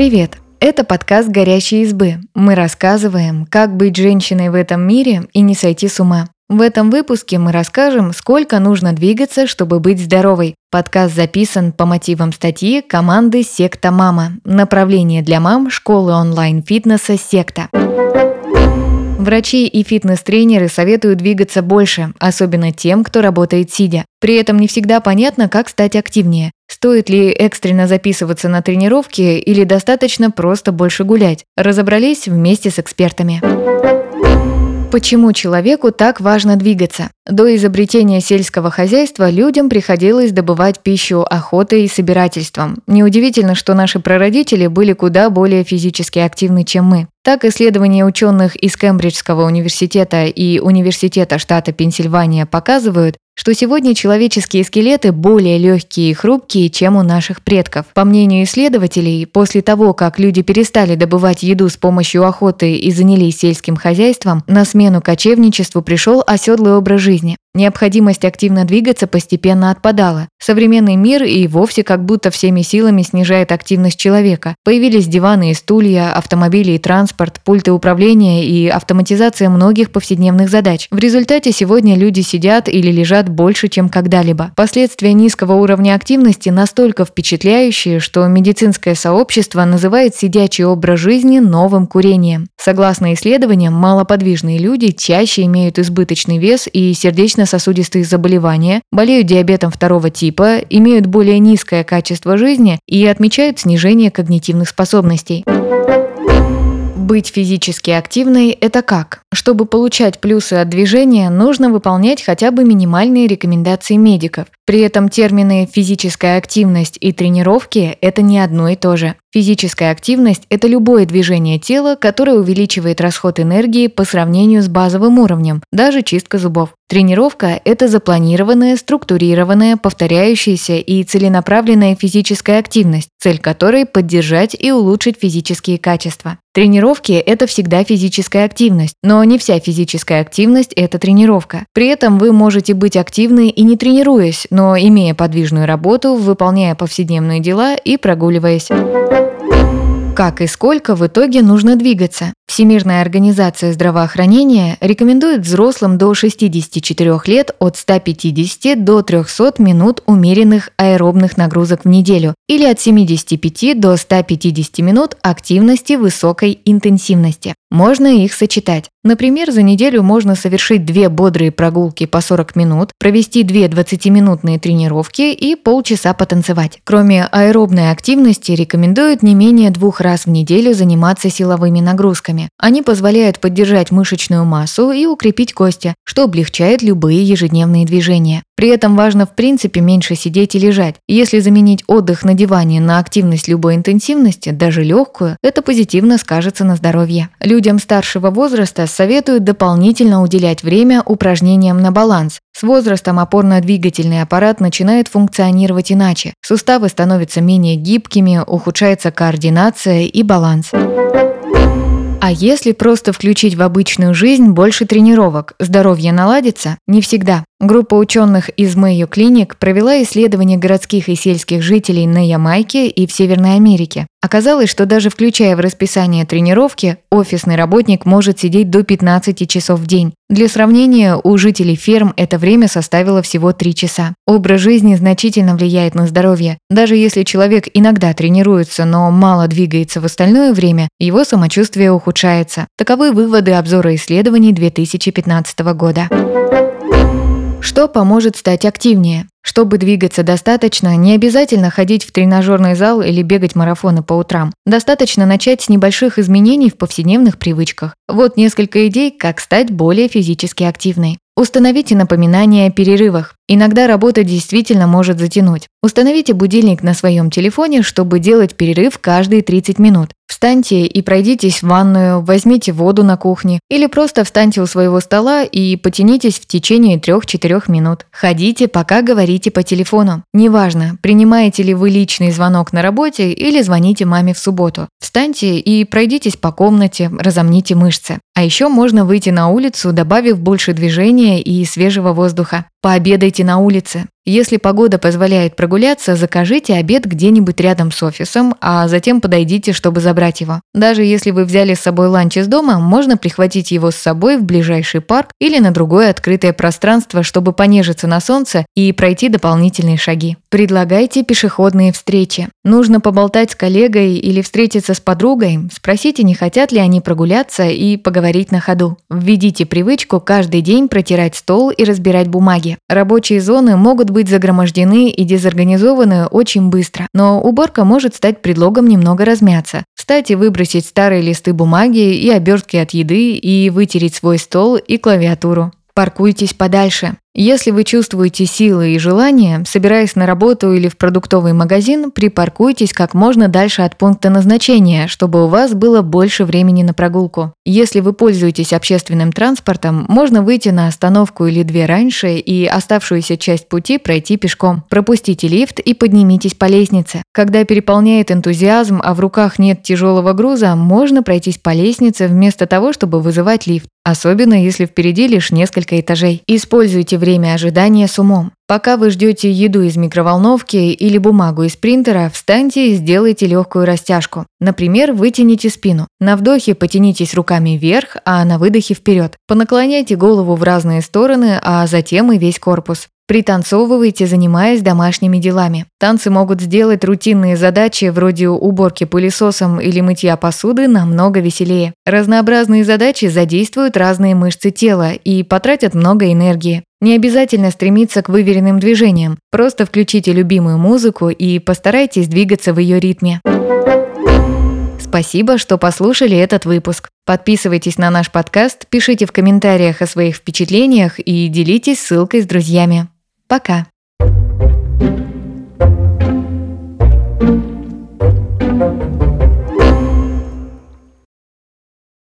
Привет! Это подкаст «Горящие избы». Мы рассказываем, как быть женщиной в этом мире и не сойти с ума. В этом выпуске мы расскажем, сколько нужно двигаться, чтобы быть здоровой. Подкаст записан по мотивам статьи команды «Секта Мама». Направление для мам школы онлайн-фитнеса «Секта». Врачи и фитнес-тренеры советуют двигаться больше, особенно тем, кто работает сидя. При этом не всегда понятно, как стать активнее. Стоит ли экстренно записываться на тренировки или достаточно просто больше гулять? Разобрались вместе с экспертами. Почему человеку так важно двигаться? До изобретения сельского хозяйства людям приходилось добывать пищу охотой и собирательством. Неудивительно, что наши прародители были куда более физически активны, чем мы. Так, исследования ученых из Кембриджского университета и Университета штата Пенсильвания показывают, что сегодня человеческие скелеты более легкие и хрупкие, чем у наших предков. По мнению исследователей, после того, как люди перестали добывать еду с помощью охоты и занялись сельским хозяйством, на смену кочевничеству пришел оседлый образ жизни жизни. Необходимость активно двигаться постепенно отпадала. Современный мир и вовсе как будто всеми силами снижает активность человека. Появились диваны и стулья, автомобили и транспорт, пульты управления и автоматизация многих повседневных задач. В результате сегодня люди сидят или лежат больше, чем когда-либо. Последствия низкого уровня активности настолько впечатляющие, что медицинское сообщество называет сидячий образ жизни новым курением. Согласно исследованиям, малоподвижные люди чаще имеют избыточный вес и сердечно сердечно-сосудистые заболевания, болеют диабетом второго типа, имеют более низкое качество жизни и отмечают снижение когнитивных способностей. Быть физически активной – это как? Чтобы получать плюсы от движения, нужно выполнять хотя бы минимальные рекомендации медиков. При этом термины «физическая активность» и «тренировки» – это не одно и то же. Физическая активность – это любое движение тела, которое увеличивает расход энергии по сравнению с базовым уровнем, даже чистка зубов. Тренировка – это запланированная, структурированная, повторяющаяся и целенаправленная физическая активность, цель которой – поддержать и улучшить физические качества. Тренировки – это всегда физическая активность, но не вся физическая активность – это тренировка. При этом вы можете быть активны и не тренируясь, но имея подвижную работу, выполняя повседневные дела и прогуливаясь. Как и сколько в итоге нужно двигаться? Всемирная организация здравоохранения рекомендует взрослым до 64 лет от 150 до 300 минут умеренных аэробных нагрузок в неделю или от 75 до 150 минут активности высокой интенсивности. Можно их сочетать. Например, за неделю можно совершить две бодрые прогулки по 40 минут, провести две 20-минутные тренировки и полчаса потанцевать. Кроме аэробной активности, рекомендуют не менее двух раз в неделю заниматься силовыми нагрузками. Они позволяют поддержать мышечную массу и укрепить кости, что облегчает любые ежедневные движения. При этом важно в принципе меньше сидеть и лежать. Если заменить отдых на диване на активность любой интенсивности, даже легкую, это позитивно скажется на здоровье. Людям старшего возраста советуют дополнительно уделять время упражнениям на баланс. С возрастом опорно-двигательный аппарат начинает функционировать иначе. Суставы становятся менее гибкими, ухудшается координация и баланс. А если просто включить в обычную жизнь больше тренировок, здоровье наладится? Не всегда. Группа ученых из Мэйо Клиник провела исследование городских и сельских жителей на Ямайке и в Северной Америке. Оказалось, что даже включая в расписание тренировки, офисный работник может сидеть до 15 часов в день. Для сравнения, у жителей ферм это время составило всего 3 часа. Образ жизни значительно влияет на здоровье. Даже если человек иногда тренируется, но мало двигается в остальное время, его самочувствие ухудшается. Таковы выводы обзора исследований 2015 года. Что поможет стать активнее? Чтобы двигаться достаточно, не обязательно ходить в тренажерный зал или бегать марафоны по утрам. Достаточно начать с небольших изменений в повседневных привычках. Вот несколько идей, как стать более физически активной. Установите напоминания о перерывах. Иногда работа действительно может затянуть. Установите будильник на своем телефоне, чтобы делать перерыв каждые 30 минут. Встаньте и пройдитесь в ванную, возьмите воду на кухне или просто встаньте у своего стола и потянитесь в течение 3-4 минут. Ходите, пока говорите по телефону. Неважно, принимаете ли вы личный звонок на работе или звоните маме в субботу. Встаньте и пройдитесь по комнате, разомните мышцы. А еще можно выйти на улицу, добавив больше движения и свежего воздуха. Пообедайте на улице. Если погода позволяет прогуляться, закажите обед где-нибудь рядом с офисом, а затем подойдите, чтобы забрать его. Даже если вы взяли с собой ланч из дома, можно прихватить его с собой в ближайший парк или на другое открытое пространство, чтобы понежиться на солнце и пройти дополнительные шаги. Предлагайте пешеходные встречи. Нужно поболтать с коллегой или встретиться с подругой, спросите, не хотят ли они прогуляться и поговорить на ходу. Введите привычку каждый день протирать стол и разбирать бумаги. Рабочие зоны быть загромождены и дезорганизованы очень быстро, но уборка может стать предлогом немного размяться. Кстати, выбросить старые листы бумаги и обертки от еды и вытереть свой стол и клавиатуру. Паркуйтесь подальше. Если вы чувствуете силы и желание, собираясь на работу или в продуктовый магазин, припаркуйтесь как можно дальше от пункта назначения, чтобы у вас было больше времени на прогулку. Если вы пользуетесь общественным транспортом, можно выйти на остановку или две раньше и оставшуюся часть пути пройти пешком. Пропустите лифт и поднимитесь по лестнице. Когда переполняет энтузиазм, а в руках нет тяжелого груза, можно пройтись по лестнице вместо того, чтобы вызывать лифт. Особенно если впереди лишь несколько этажей. Используйте время ожидания с умом. Пока вы ждете еду из микроволновки или бумагу из принтера, встаньте и сделайте легкую растяжку. Например, вытяните спину. На вдохе потянитесь руками вверх, а на выдохе вперед. Понаклоняйте голову в разные стороны, а затем и весь корпус. Пританцовывайте, занимаясь домашними делами. Танцы могут сделать рутинные задачи вроде уборки пылесосом или мытья посуды намного веселее. Разнообразные задачи задействуют разные мышцы тела и потратят много энергии. Не обязательно стремиться к выверенным движениям, просто включите любимую музыку и постарайтесь двигаться в ее ритме. Спасибо, что послушали этот выпуск. Подписывайтесь на наш подкаст, пишите в комментариях о своих впечатлениях и делитесь ссылкой с друзьями. Пока!